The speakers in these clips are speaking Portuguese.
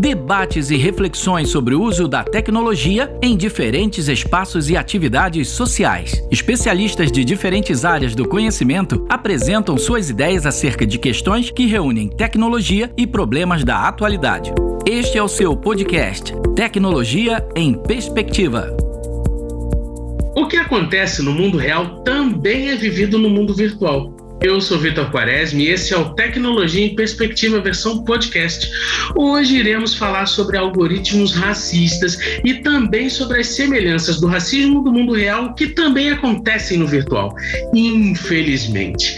Debates e reflexões sobre o uso da tecnologia em diferentes espaços e atividades sociais. Especialistas de diferentes áreas do conhecimento apresentam suas ideias acerca de questões que reúnem tecnologia e problemas da atualidade. Este é o seu podcast Tecnologia em Perspectiva. O que acontece no mundo real também é vivido no mundo virtual. Eu sou Vitor Quaresma e esse é o Tecnologia em Perspectiva versão podcast. Hoje iremos falar sobre algoritmos racistas e também sobre as semelhanças do racismo do mundo real que também acontecem no virtual, infelizmente.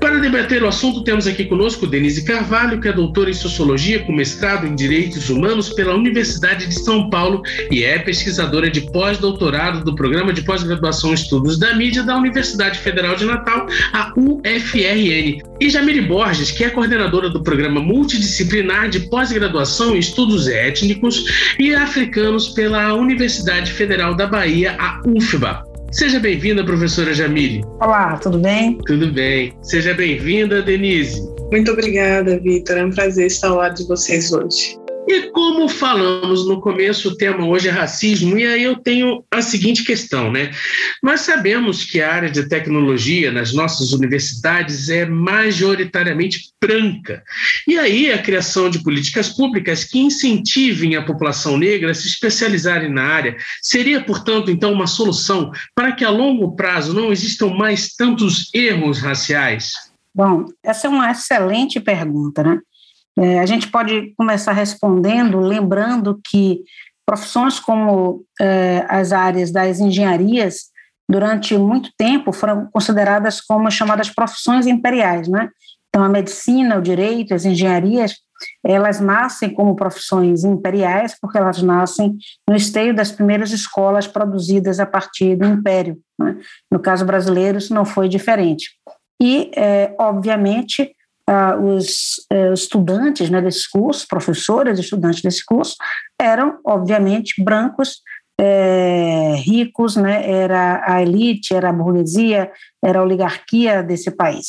Para debater o assunto, temos aqui conosco Denise Carvalho, que é doutora em Sociologia com mestrado em Direitos Humanos pela Universidade de São Paulo e é pesquisadora de pós-doutorado do Programa de Pós-Graduação Estudos da Mídia da Universidade Federal de Natal, a UF FRN, e Jamile Borges, que é coordenadora do programa multidisciplinar de pós-graduação em estudos étnicos e africanos pela Universidade Federal da Bahia, a UFBA. Seja bem-vinda, professora Jamile. Olá, tudo bem? Tudo bem. Seja bem-vinda, Denise. Muito obrigada, Vitor. É um prazer estar ao lado de vocês hoje. E como falamos no começo, o tema hoje é racismo, e aí eu tenho a seguinte questão, né? Nós sabemos que a área de tecnologia nas nossas universidades é majoritariamente branca. E aí a criação de políticas públicas que incentivem a população negra a se especializarem na área seria, portanto, então uma solução para que a longo prazo não existam mais tantos erros raciais? Bom, essa é uma excelente pergunta, né? É, a gente pode começar respondendo, lembrando que profissões como é, as áreas das engenharias, durante muito tempo, foram consideradas como chamadas profissões imperiais, né? Então, a medicina, o direito, as engenharias, elas nascem como profissões imperiais porque elas nascem no esteio das primeiras escolas produzidas a partir do império. Né? No caso brasileiro, isso não foi diferente. E, é, obviamente, ah, os eh, estudantes né, desse curso, professores estudantes desse curso, eram, obviamente, brancos, eh, ricos, né, era a elite, era a burguesia, era a oligarquia desse país.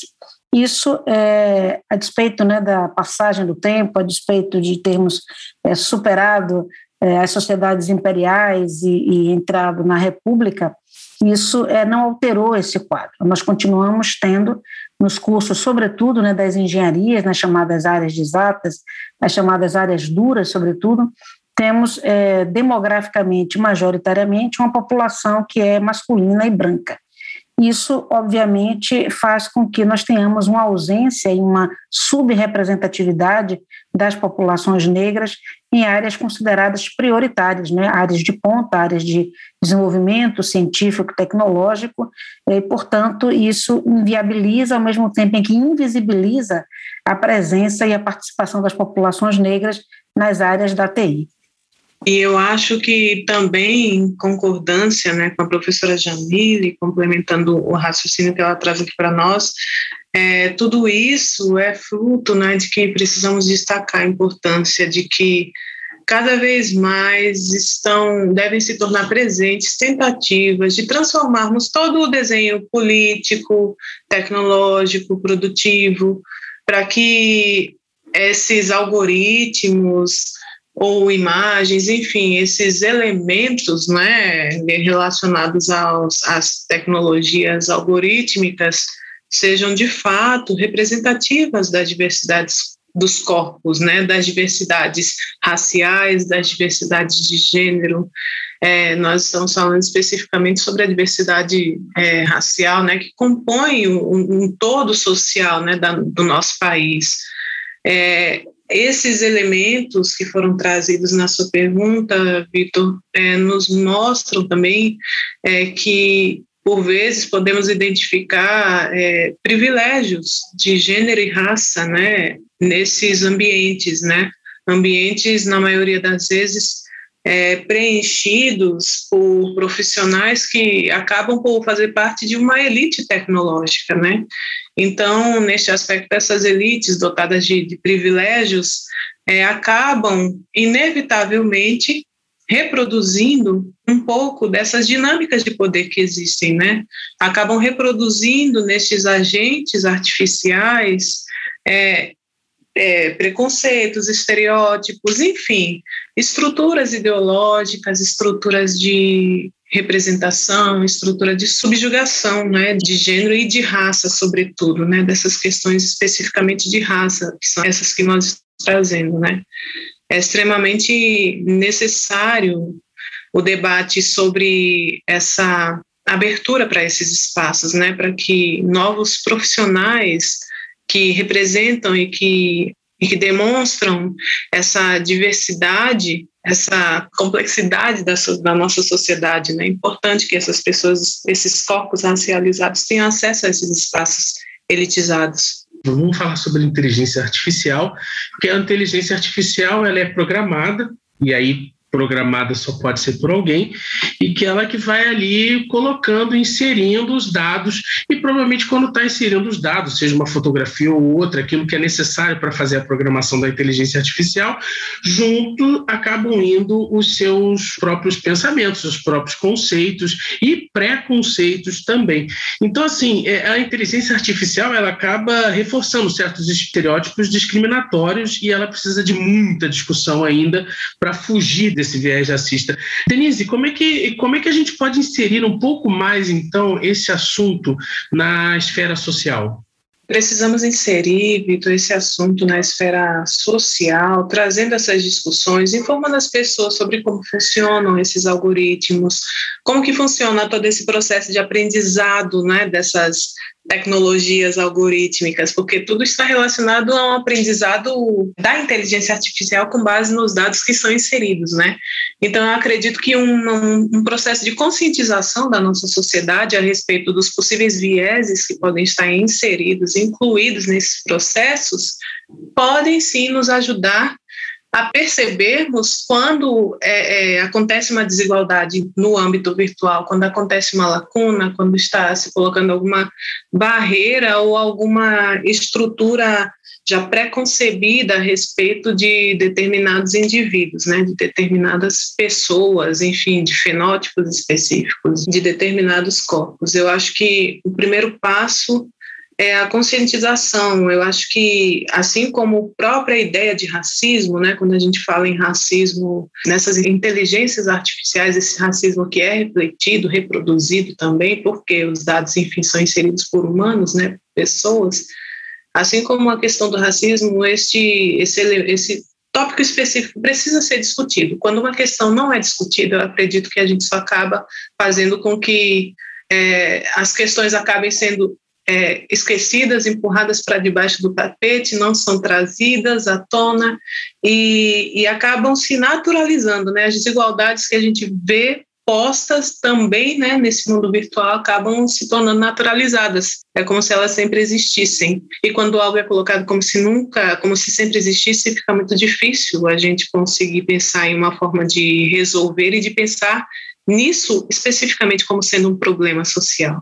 Isso, é, a despeito né, da passagem do tempo, a despeito de termos é, superado é, as sociedades imperiais e, e, entrado na república, isso não alterou esse quadro. Nós continuamos tendo nos cursos, sobretudo né, das engenharias, nas chamadas áreas exatas, as chamadas áreas duras, sobretudo, temos é, demograficamente, majoritariamente, uma população que é masculina e branca. Isso, obviamente, faz com que nós tenhamos uma ausência e uma subrepresentatividade das populações negras em áreas consideradas prioritárias, né? áreas de ponta, áreas de desenvolvimento científico tecnológico, e, portanto, isso inviabiliza, ao mesmo tempo em que invisibiliza a presença e a participação das populações negras nas áreas da TI. E eu acho que também, em concordância né, com a professora Jamile, complementando o raciocínio que ela traz aqui para nós, é, tudo isso é fruto né, de que precisamos destacar a importância de que cada vez mais estão devem se tornar presentes tentativas de transformarmos todo o desenho político, tecnológico, produtivo, para que esses algoritmos ou imagens, enfim, esses elementos né, relacionados aos, às tecnologias algorítmicas sejam de fato representativas das diversidades dos corpos, né, das diversidades raciais, das diversidades de gênero. É, nós estamos falando especificamente sobre a diversidade é, racial, né, que compõe um, um todo social, né, da, do nosso país. É, esses elementos que foram trazidos na sua pergunta, Vitor, é, nos mostram também é, que, por vezes, podemos identificar é, privilégios de gênero e raça né, nesses ambientes, né? ambientes, na maioria das vezes, é, preenchidos por profissionais que acabam por fazer parte de uma elite tecnológica, né? Então, neste aspecto, essas elites dotadas de, de privilégios é, acabam, inevitavelmente, reproduzindo um pouco dessas dinâmicas de poder que existem, né? Acabam reproduzindo nestes agentes artificiais é, é, preconceitos, estereótipos, enfim, estruturas ideológicas, estruturas de representação, estrutura de subjugação, né, de gênero e de raça, sobretudo, né, dessas questões especificamente de raça, que são essas que nós trazendo, né. É extremamente necessário o debate sobre essa abertura para esses espaços, né, para que novos profissionais que representam e que, e que demonstram essa diversidade, essa complexidade da, nossa sociedade, né, é importante que essas pessoas, esses corpos racializados tenham acesso a esses espaços elitizados. Vamos falar sobre inteligência artificial, porque a inteligência artificial ela é programada e aí programada só pode ser por alguém, e que ela que vai ali colocando, inserindo os dados, e provavelmente quando está inserindo os dados, seja uma fotografia ou outra, aquilo que é necessário para fazer a programação da inteligência artificial, junto acabam indo os seus próprios pensamentos, os próprios conceitos e preconceitos também. Então, assim, é, a inteligência artificial ela acaba reforçando certos estereótipos discriminatórios e ela precisa de muita discussão ainda para fugir desse viés racista. Denise, como é, que, como é que a gente pode inserir um pouco mais, então, esse assunto na esfera social? Precisamos inserir, Vitor, esse assunto na esfera social, trazendo essas discussões, informando as pessoas sobre como funcionam esses algoritmos, como que funciona todo esse processo de aprendizado né, dessas tecnologias algorítmicas, porque tudo está relacionado a um aprendizado da inteligência artificial com base nos dados que são inseridos, né? Então, eu acredito que um, um, um processo de conscientização da nossa sociedade a respeito dos possíveis vieses que podem estar inseridos, incluídos nesses processos, podem sim nos ajudar a percebermos quando é, é, acontece uma desigualdade no âmbito virtual, quando acontece uma lacuna, quando está se colocando alguma barreira ou alguma estrutura já pré-concebida a respeito de determinados indivíduos, né, de determinadas pessoas, enfim, de fenótipos específicos, de determinados corpos. Eu acho que o primeiro passo é a conscientização. Eu acho que, assim como a própria ideia de racismo, né, quando a gente fala em racismo, nessas inteligências artificiais, esse racismo que é refletido, reproduzido também, porque os dados, enfim, são inseridos por humanos, né, pessoas, assim como a questão do racismo, este, esse, esse tópico específico precisa ser discutido. Quando uma questão não é discutida, eu acredito que a gente só acaba fazendo com que é, as questões acabem sendo é, esquecidas, empurradas para debaixo do tapete, não são trazidas à tona e, e acabam se naturalizando. Né? As desigualdades que a gente vê postas também né, nesse mundo virtual acabam se tornando naturalizadas. É como se elas sempre existissem. E quando algo é colocado como se nunca, como se sempre existisse, fica muito difícil a gente conseguir pensar em uma forma de resolver e de pensar nisso especificamente como sendo um problema social.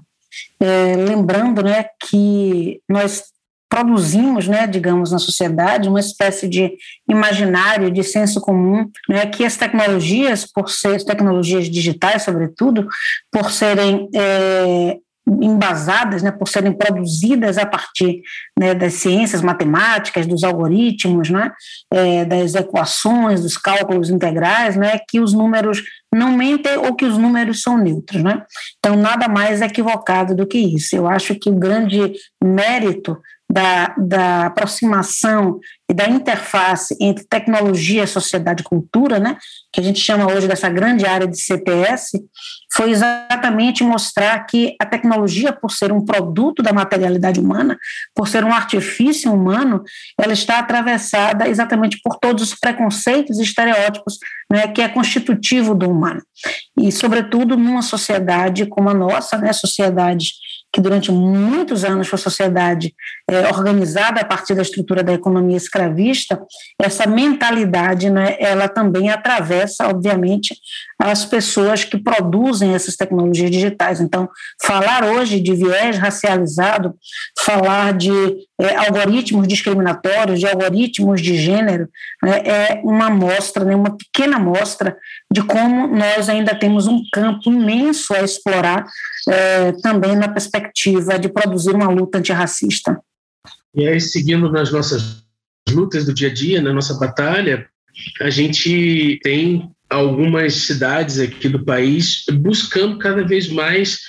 É, lembrando né, que nós produzimos, né, digamos, na sociedade uma espécie de imaginário, de senso comum, né, que as tecnologias, por ser tecnologias digitais, sobretudo, por serem é, embasadas, né, por serem produzidas a partir né, das ciências matemáticas, dos algoritmos, né, é, das equações, dos cálculos integrais, né, que os números não mentem ou que os números são neutros. Né? Então, nada mais equivocado do que isso. Eu acho que o grande mérito da, da aproximação e da interface entre tecnologia, sociedade e cultura, né, que a gente chama hoje dessa grande área de CTS, foi exatamente mostrar que a tecnologia, por ser um produto da materialidade humana, por ser um artifício humano, ela está atravessada exatamente por todos os preconceitos e estereótipos né, que é constitutivo do humano. E, sobretudo, numa sociedade como a nossa, né, sociedade que durante muitos anos foi sociedade é, organizada a partir da estrutura da economia escravista, essa mentalidade, né, ela também atravessa, obviamente, as pessoas que produzem essas tecnologias digitais. Então, falar hoje de viés racializado, falar de é, algoritmos discriminatórios, de algoritmos de gênero, né, é uma amostra, né, uma pequena amostra de como nós ainda temos um campo imenso a explorar é, também na perspectiva de produzir uma luta antirracista. E aí, seguindo nas nossas lutas do dia a dia, na nossa batalha, a gente tem algumas cidades aqui do país buscando cada vez mais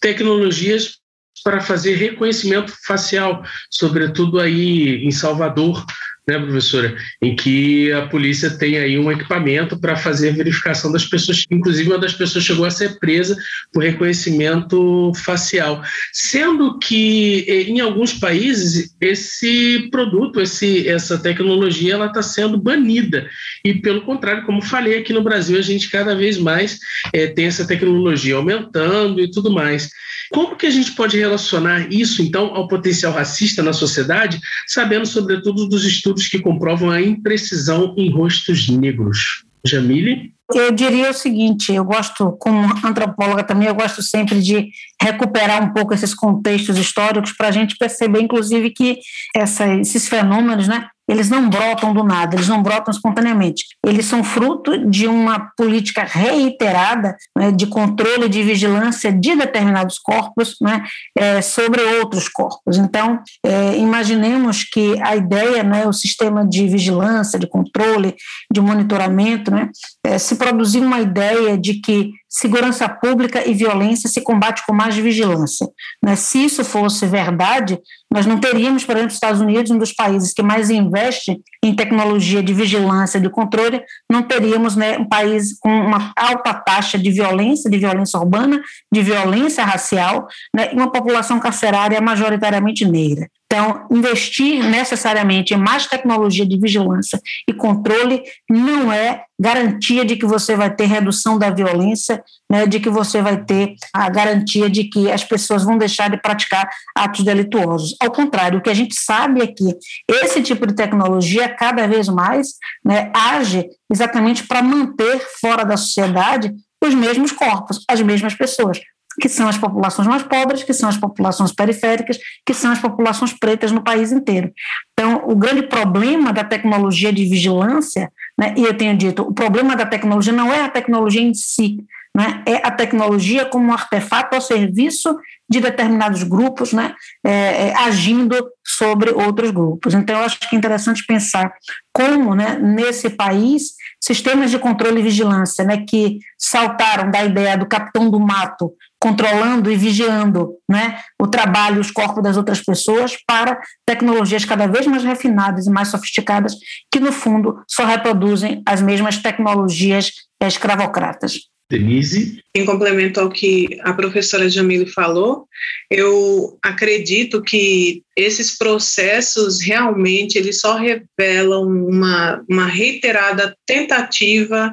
tecnologias para fazer reconhecimento facial, sobretudo aí em Salvador, né, professora? Em que a polícia tem aí um equipamento para fazer a verificação das pessoas. Inclusive, uma das pessoas chegou a ser presa por reconhecimento facial. Sendo que, eh, em alguns países, esse produto, esse, essa tecnologia, ela está sendo banida. E, pelo contrário, como falei, aqui no Brasil, a gente cada vez mais é, tem essa tecnologia aumentando e tudo mais. Como que a gente pode relacionar isso, então, ao potencial racista na sociedade, sabendo, sobretudo, dos estudos que comprovam a imprecisão em rostos negros? Jamile? Eu diria o seguinte, eu gosto, como antropóloga também, eu gosto sempre de recuperar um pouco esses contextos históricos para a gente perceber, inclusive, que essa, esses fenômenos, né, eles não brotam do nada, eles não brotam espontaneamente. Eles são fruto de uma política reiterada né, de controle de vigilância de determinados corpos né, é, sobre outros corpos. Então, é, imaginemos que a ideia, né, o sistema de vigilância, de controle, de monitoramento, né, é, se produzir uma ideia de que segurança pública e violência se combate com mais vigilância. Né? Se isso fosse verdade, nós não teríamos, por exemplo, os Estados Unidos, um dos países que mais investe em tecnologia de vigilância e de controle, não teríamos né, um país com uma alta taxa de violência, de violência urbana, de violência racial, né, e uma população carcerária majoritariamente negra. Então, investir necessariamente em mais tecnologia de vigilância e controle não é garantia de que você vai ter redução da violência, né, de que você vai ter a garantia de que as pessoas vão deixar de praticar atos delituosos. Ao contrário, o que a gente sabe é que esse tipo de tecnologia, cada vez mais, né, age exatamente para manter fora da sociedade os mesmos corpos, as mesmas pessoas que são as populações mais pobres, que são as populações periféricas, que são as populações pretas no país inteiro. Então, o grande problema da tecnologia de vigilância, né, e eu tenho dito, o problema da tecnologia não é a tecnologia em si, né, é a tecnologia como um artefato ao serviço de determinados grupos, né, é, é, agindo sobre outros grupos. Então, eu acho que é interessante pensar como, né, nesse país, sistemas de controle e vigilância, né, que saltaram da ideia do capitão do mato controlando e vigiando né, o trabalho, os corpos das outras pessoas, para tecnologias cada vez mais refinadas e mais sofisticadas, que, no fundo, só reproduzem as mesmas tecnologias escravocratas. Denise? Em complemento ao que a professora Jamile falou, eu acredito que esses processos realmente eles só revelam uma, uma reiterada tentativa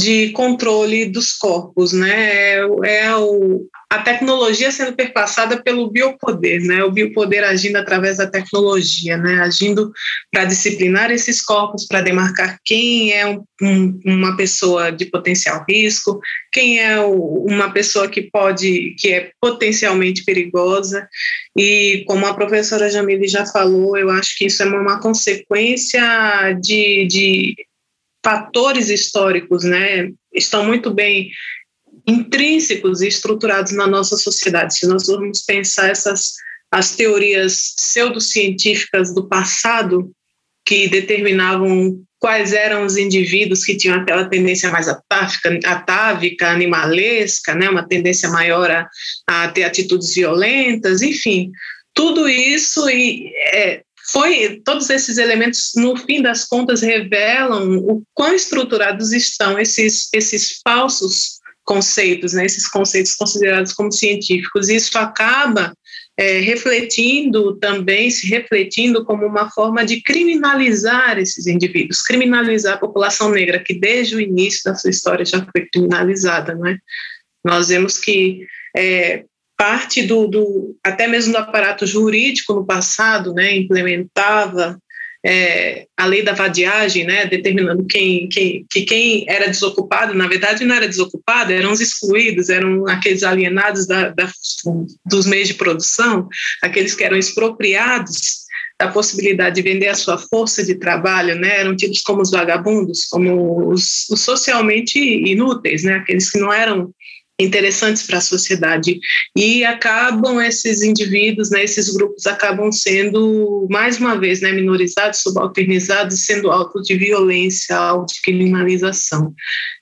de controle dos corpos, né? É, é o, a tecnologia sendo perpassada pelo biopoder, né? O biopoder agindo através da tecnologia, né? Agindo para disciplinar esses corpos, para demarcar quem é um, um, uma pessoa de potencial risco, quem é o, uma pessoa que pode, que é potencialmente perigosa. E como a professora Jamile já falou, eu acho que isso é uma consequência de, de fatores históricos, né, estão muito bem intrínsecos e estruturados na nossa sociedade. Se nós formos pensar essas as teorias pseudocientíficas do passado que determinavam quais eram os indivíduos que tinham aquela tendência mais atávica, atávica animalesca, né, uma tendência maior a, a ter atitudes violentas, enfim, tudo isso e, é, foi todos esses elementos no fim das contas revelam o quão estruturados estão esses esses falsos conceitos, né, esses conceitos considerados como científicos. Isso acaba é, refletindo também, se refletindo como uma forma de criminalizar esses indivíduos, criminalizar a população negra, que desde o início da sua história já foi criminalizada. Não é? Nós vemos que é, parte do, do, até mesmo do aparato jurídico no passado, né, implementava é, a lei da vadiagem, né, determinando quem, quem, que quem era desocupado, na verdade não era desocupado, eram os excluídos, eram aqueles alienados da, da, dos meios de produção, aqueles que eram expropriados da possibilidade de vender a sua força de trabalho, né, eram tidos como os vagabundos, como os, os socialmente inúteis, né, aqueles que não eram interessantes para a sociedade e acabam esses indivíduos, né, esses grupos acabam sendo mais uma vez, né, minorizados, subalternizados, sendo alvo de violência, alvo de criminalização.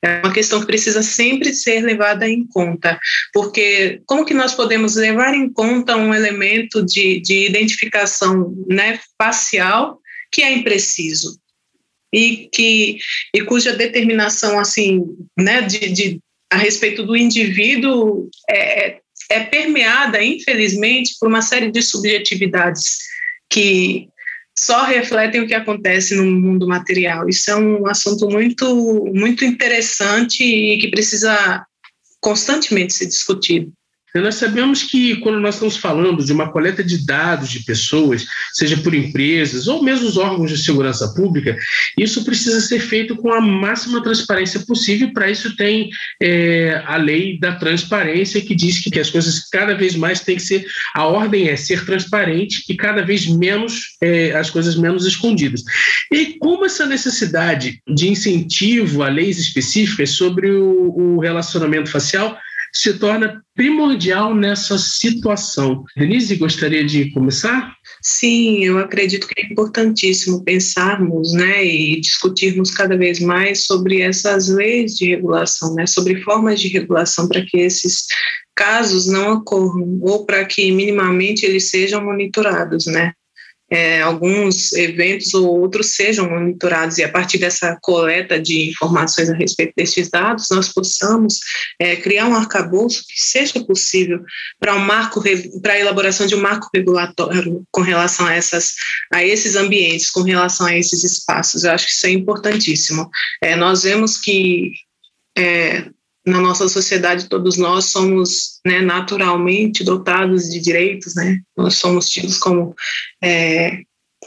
É uma questão que precisa sempre ser levada em conta, porque como que nós podemos levar em conta um elemento de, de identificação, né, facial que é impreciso? e que e cuja determinação assim né de, de a respeito do indivíduo é, é, é permeada, infelizmente, por uma série de subjetividades que só refletem o que acontece no mundo material. Isso é um assunto muito, muito interessante e que precisa constantemente ser discutido. Nós sabemos que quando nós estamos falando de uma coleta de dados de pessoas, seja por empresas ou mesmo os órgãos de segurança pública, isso precisa ser feito com a máxima transparência possível. Para isso tem é, a lei da transparência que diz que, que, as coisas cada vez mais têm que ser, a ordem é ser transparente e cada vez menos é, as coisas menos escondidas. E como essa necessidade de incentivo a leis específicas sobre o, o relacionamento facial se torna primordial nessa situação. Denise, gostaria de começar? Sim, eu acredito que é importantíssimo pensarmos né, e discutirmos cada vez mais sobre essas leis de regulação, né, sobre formas de regulação para que esses casos não ocorram ou para que minimamente eles sejam monitorados, né? É, alguns eventos ou outros sejam monitorados e a partir dessa coleta de informações a respeito desses dados nós possamos é, criar um arcabouço que seja possível para um marco para a elaboração de um marco regulatório com relação a essas a esses ambientes com relação a esses espaços. Eu acho que isso é importantíssimo. É, nós vemos que é, na nossa sociedade todos nós somos né, naturalmente dotados de direitos, né? Nós somos tidos como é,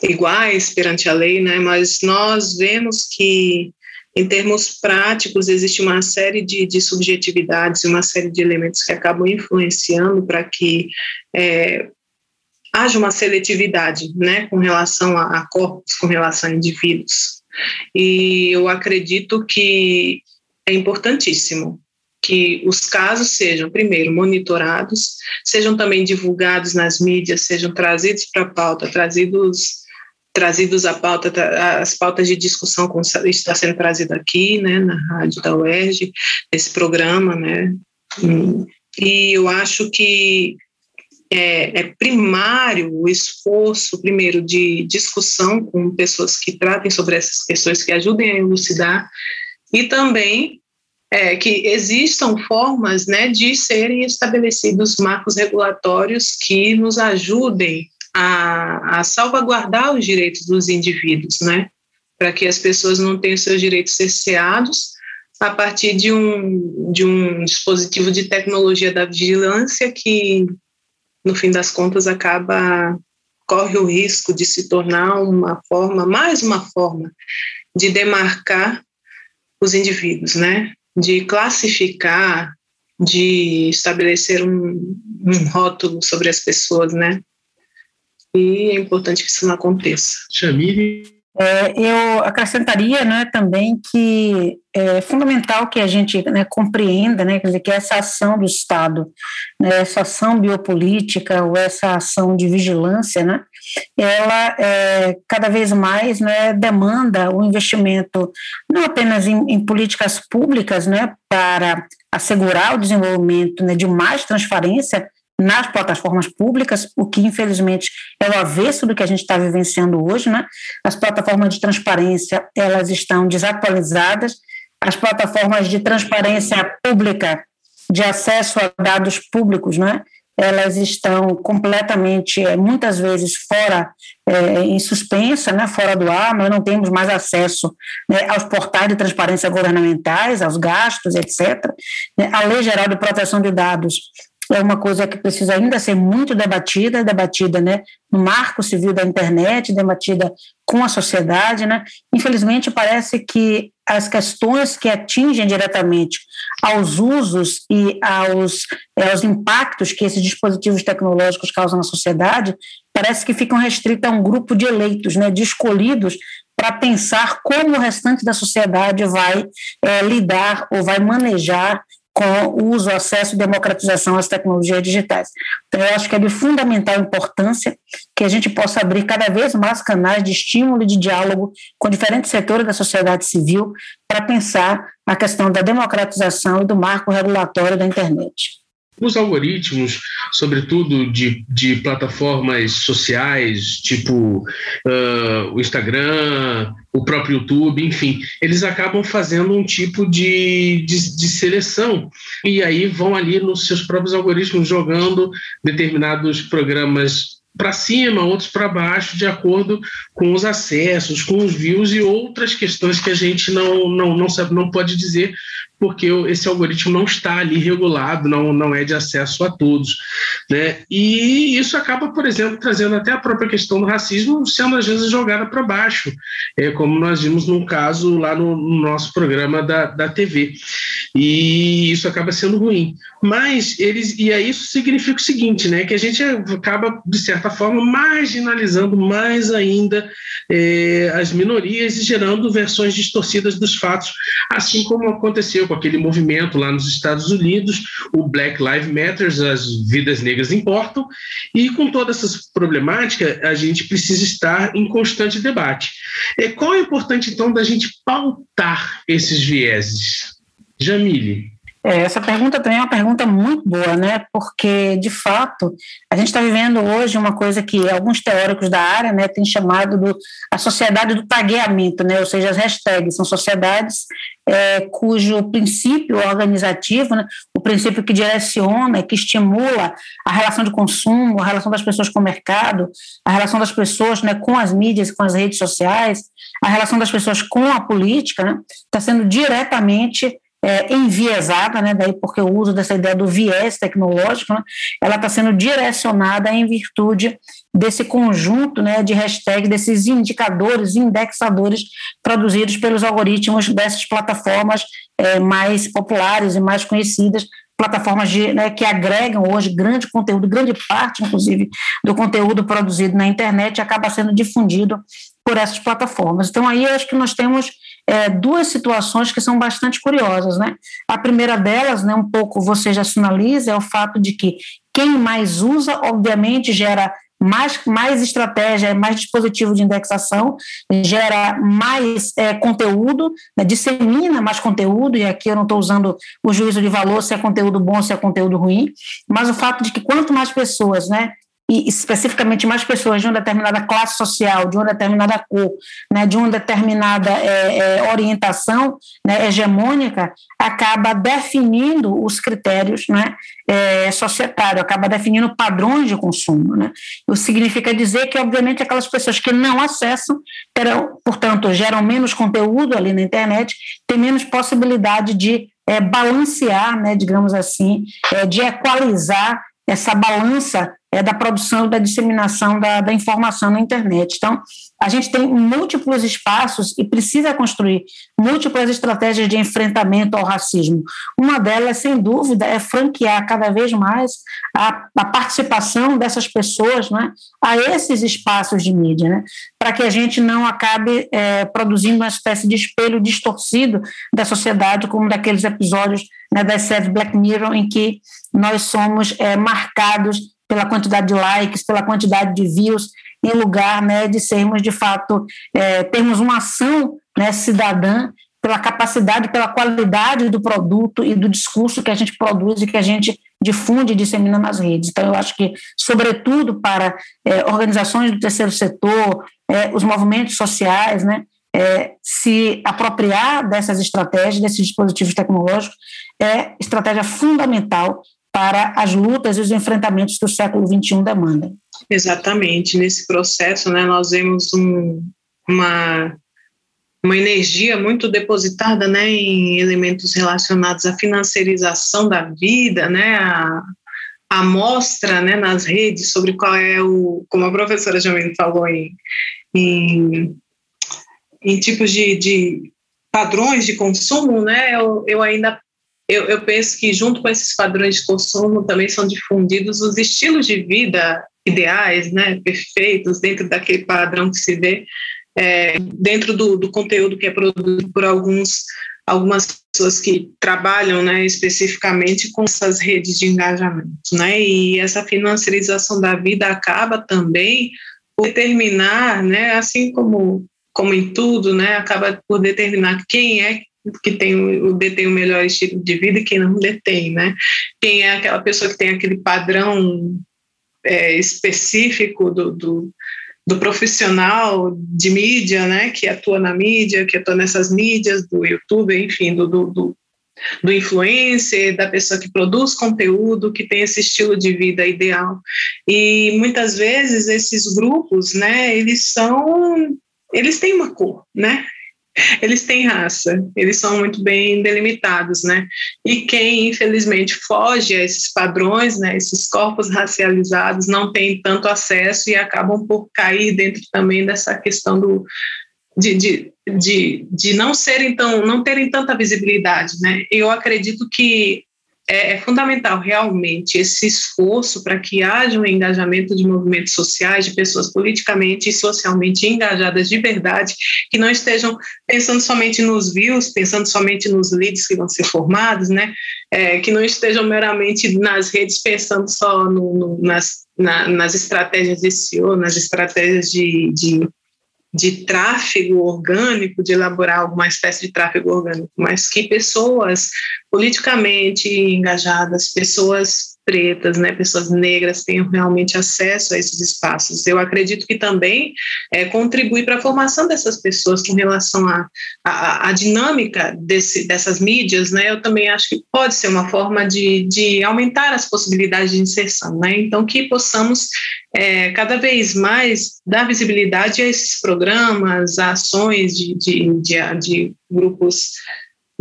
iguais perante a lei, né? Mas nós vemos que em termos práticos existe uma série de, de subjetividades, uma série de elementos que acabam influenciando para que é, haja uma seletividade, né, com relação a, a corpos, com relação a indivíduos. E eu acredito que é importantíssimo que os casos sejam, primeiro, monitorados, sejam também divulgados nas mídias, sejam trazidos para a pauta, trazidos trazidos à pauta, as pautas de discussão como está sendo trazido aqui, né, na rádio da UERJ, esse programa, né, e eu acho que é, é, primário o esforço, primeiro, de discussão com pessoas que tratem sobre essas questões, que ajudem a elucidar, e também é, que existam formas né, de serem estabelecidos marcos regulatórios que nos ajudem a, a salvaguardar os direitos dos indivíduos, né, para que as pessoas não tenham seus direitos cerceados a partir de um, de um dispositivo de tecnologia da vigilância que, no fim das contas, acaba corre o risco de se tornar uma forma, mais uma forma de demarcar os indivíduos, né? De classificar, de estabelecer um, um rótulo sobre as pessoas, né? E é importante que isso não aconteça. É, eu acrescentaria né, também que é fundamental que a gente né, compreenda né, dizer, que essa ação do Estado, né, essa ação biopolítica ou essa ação de vigilância, né, ela é, cada vez mais né, demanda o investimento não apenas em, em políticas públicas né, para assegurar o desenvolvimento né, de mais transparência nas plataformas públicas, o que infelizmente é o avesso do que a gente está vivenciando hoje, né? As plataformas de transparência elas estão desatualizadas, as plataformas de transparência pública de acesso a dados públicos, né? Elas estão completamente, eh, muitas vezes, fora, é, em suspensa, né, fora do ar, nós não temos mais acesso né, aos portais de transparência governamentais, aos gastos, etc. A Lei Geral de Proteção de Dados é uma coisa que precisa ainda ser muito debatida, debatida né, no marco civil da internet, debatida com a sociedade. Né? Infelizmente, parece que as questões que atingem diretamente aos usos e aos, eh, aos impactos que esses dispositivos tecnológicos causam na sociedade, parece que ficam restritas a um grupo de eleitos, né, de escolhidos, para pensar como o restante da sociedade vai é, lidar ou vai manejar com o uso, acesso e democratização às tecnologias digitais. Então, eu acho que é de fundamental importância que a gente possa abrir cada vez mais canais de estímulo e de diálogo com diferentes setores da sociedade civil para pensar a questão da democratização e do marco regulatório da internet os algoritmos, sobretudo de, de plataformas sociais, tipo uh, o Instagram, o próprio YouTube, enfim, eles acabam fazendo um tipo de, de, de, seleção. E aí vão ali nos seus próprios algoritmos jogando determinados programas para cima, outros para baixo, de acordo com os acessos, com os views e outras questões que a gente não, não, não, sabe, não pode dizer, porque esse algoritmo não está ali regulado, não, não é de acesso a todos. Né? E isso acaba, por exemplo, trazendo até a própria questão do racismo sendo às vezes jogada para baixo, é, como nós vimos num caso lá no, no nosso programa da, da TV. E isso acaba sendo ruim. Mas eles, e aí isso significa o seguinte, né? Que a gente acaba, de certa forma, marginalizando mais ainda é, as minorias e gerando versões distorcidas dos fatos, assim como aconteceu com aquele movimento lá nos Estados Unidos, o Black Lives Matter, as vidas negras importam, e com toda essa problemática, a gente precisa estar em constante debate. É, qual é importante, então, da gente pautar esses vieses? Jamile. É, essa pergunta também é uma pergunta muito boa, né? Porque, de fato, a gente está vivendo hoje uma coisa que alguns teóricos da área né, têm chamado do, a sociedade do tagueamento, né? ou seja, as hashtags. São sociedades é, cujo princípio organizativo, né, o princípio que direciona, que estimula a relação de consumo, a relação das pessoas com o mercado, a relação das pessoas né, com as mídias, com as redes sociais, a relação das pessoas com a política, está né, tá sendo diretamente é, enviesada, né, daí porque o uso dessa ideia do viés tecnológico, né, ela está sendo direcionada em virtude desse conjunto né, de hashtags, desses indicadores, indexadores produzidos pelos algoritmos dessas plataformas é, mais populares e mais conhecidas, plataformas de, né, que agregam hoje grande conteúdo, grande parte, inclusive, do conteúdo produzido na internet acaba sendo difundido por essas plataformas. Então, aí acho que nós temos é, duas situações que são bastante curiosas. Né? A primeira delas, né, um pouco você já sinaliza, é o fato de que quem mais usa, obviamente, gera mais, mais estratégia, mais dispositivo de indexação, gera mais é, conteúdo, né, dissemina mais conteúdo, e aqui eu não estou usando o juízo de valor se é conteúdo bom se é conteúdo ruim, mas o fato de que quanto mais pessoas né, e especificamente mais pessoas de uma determinada classe social, de uma determinada cor, né, de uma determinada é, é, orientação né, hegemônica, acaba definindo os critérios né, é, societários, acaba definindo padrões de consumo. Né? Isso significa dizer que, obviamente, aquelas pessoas que não acessam, terão, portanto, geram menos conteúdo ali na internet, têm menos possibilidade de é, balancear, né, digamos assim, é, de equalizar essa balança é, da produção e da disseminação da, da, informação na internet. Então, a gente tem múltiplos espaços e precisa construir múltiplas estratégias de enfrentamento ao racismo. Uma delas, sem dúvida, é franquear cada vez mais a, a participação dessas pessoas né, a esses espaços de mídia, né, para que a gente não acabe é, produzindo uma espécie de espelho distorcido da sociedade, como daqueles episódios né, da série Black Mirror, em que nós somos é, marcados pela quantidade de likes, pela quantidade de views, em lugar né, de sermos, de fato, é, termos uma ação né, cidadã pela capacidade, pela qualidade do produto e do discurso que a gente produz e que a gente difunde e dissemina nas redes. Então, eu acho que, sobretudo para é, organizações do terceiro setor, é, os movimentos sociais, né, é, se apropriar dessas estratégias, desses dispositivos tecnológicos, é estratégia fundamental para as lutas e os enfrentamentos que o século XXI demandam. Exatamente. Nesse processo, né, nós vemos um, uma, uma energia muito depositada né, em elementos relacionados à financiarização da vida, né, a, a mostra né, nas redes sobre qual é o, como a professora Jamile falou, em, em, em tipos de, de padrões de consumo, né, eu, eu ainda eu, eu penso que junto com esses padrões de consumo também são difundidos os estilos de vida ideais, né, perfeitos, dentro daquele padrão que se vê, é, dentro do, do, conteúdo que é produzido por alguns algumas pessoas que trabalham né, especificamente com essas redes de engajamento. Né? E essa financiarização da vida acaba também por determinar, né, assim como, como em tudo, né, acaba por determinar quem é que tem o, detém o melhor estilo de vida e quem não detém, né? Quem é aquela pessoa que tem aquele padrão é, específico do, do, do, profissional de mídia, né? Que atua na mídia, que atua nessas mídias, do YouTube, enfim, do, do, do do influencer, da pessoa que produz conteúdo, que tem esse estilo de vida ideal. E muitas vezes esses grupos, né, eles são eles têm uma cor, né? Eles têm raça, eles são muito bem delimitados, né? E quem, infelizmente, foge a esses padrões, né, esses corpos racializados, não tem tanto acesso e acabam por cair dentro também dessa questão do, de, de, de, de não serem tão, não terem tanta visibilidade, né? Eu acredito que é, é fundamental realmente esse esforço para que haja um engajamento de movimentos sociais, de pessoas politicamente e socialmente engajadas de verdade, que não estejam pensando somente nos views, pensando somente nos leads que vão ser formados, né? É, que não estejam meramente nas redes pensando só no, no, nas, na, nas estratégias de SEO, nas estratégias de, de de tráfego orgânico, de elaborar alguma espécie de tráfego orgânico, mas que pessoas politicamente engajadas, pessoas pretas, né, pessoas negras tenham realmente acesso a esses espaços. Eu acredito que também é, contribui para a formação dessas pessoas com relação à a, a, a, dinâmica desse, dessas mídias, né, eu também acho que pode ser uma forma de, de aumentar as possibilidades de inserção, né, então que possamos é, cada vez mais dar visibilidade a esses programas, a ações de, de, de, de grupos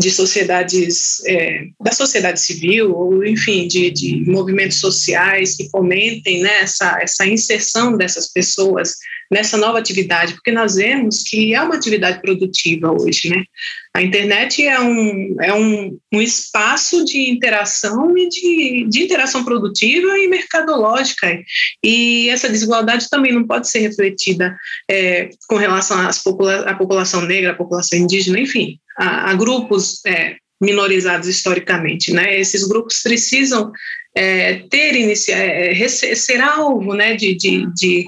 de sociedades, é, da sociedade civil, ou enfim, de, de movimentos sociais que fomentem né, essa, essa inserção dessas pessoas nessa nova atividade, porque nós vemos que é uma atividade produtiva hoje, né? A internet é um, é um, um espaço de interação e de, de interação produtiva e mercadológica, e essa desigualdade também não pode ser refletida é, com relação às popula à população negra, à população indígena, enfim, a, a grupos é, minorizados historicamente, né? Esses grupos precisam é, ter inicia é, ser alvo, né, de, de, de,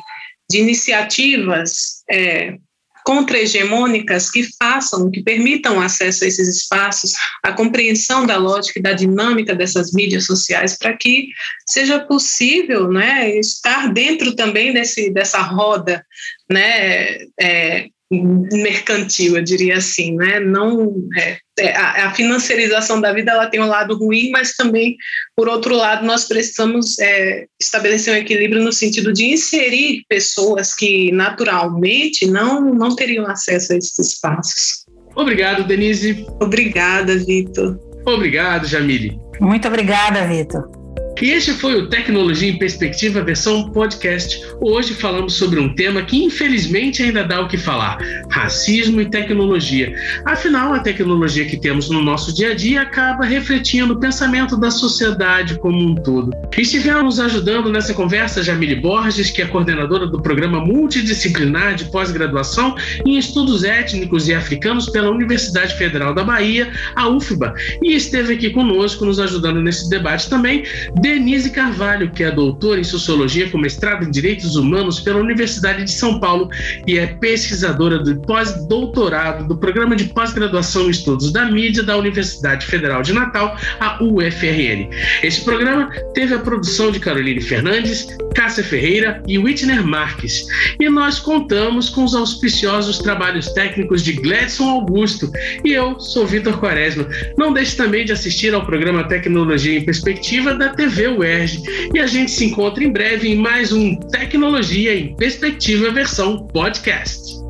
de iniciativas é, contra-hegemônicas que façam, que permitam acesso a esses espaços, a compreensão da lógica e da dinâmica dessas mídias sociais, para que seja possível né, estar dentro também desse, dessa roda né, é, mercantil, eu diria assim, né? Não é, é, a, a, financiarização da vida ela tem um lado ruim, mas também por outro lado nós precisamos é, estabelecer um equilíbrio no sentido de inserir pessoas que naturalmente não não teriam acesso a esses espaços. Obrigado, Denise. Obrigada, Vitor. Obrigado, Jamile. Muito obrigada, Vitor. E este foi o Tecnologia em Perspectiva versão podcast. Hoje falamos sobre um tema que infelizmente ainda dá o que falar: racismo e tecnologia. Afinal, a tecnologia que temos no nosso dia a dia acaba refletindo o pensamento da sociedade como um todo. Estiveram nos ajudando nessa conversa Jamile Borges, que é coordenadora do programa multidisciplinar de pós-graduação em estudos étnicos e africanos pela Universidade Federal da Bahia, a UFBA, e esteve aqui conosco nos ajudando nesse debate também Denise Carvalho, que é doutora em Sociologia com mestrado em Direitos Humanos pela Universidade de São Paulo e é pesquisadora do pós-doutorado do Programa de Pós-Graduação em Estudos da Mídia da Universidade Federal de Natal, a UFRN. Este programa teve a produção de Caroline Fernandes, Cássia Ferreira e Whitner Marques. E nós contamos com os auspiciosos trabalhos técnicos de Gladson Augusto. E eu sou Vitor Quaresma. Não deixe também de assistir ao programa Tecnologia em Perspectiva da TV TV UERJ e a gente se encontra em breve em mais um Tecnologia em Perspectiva versão podcast.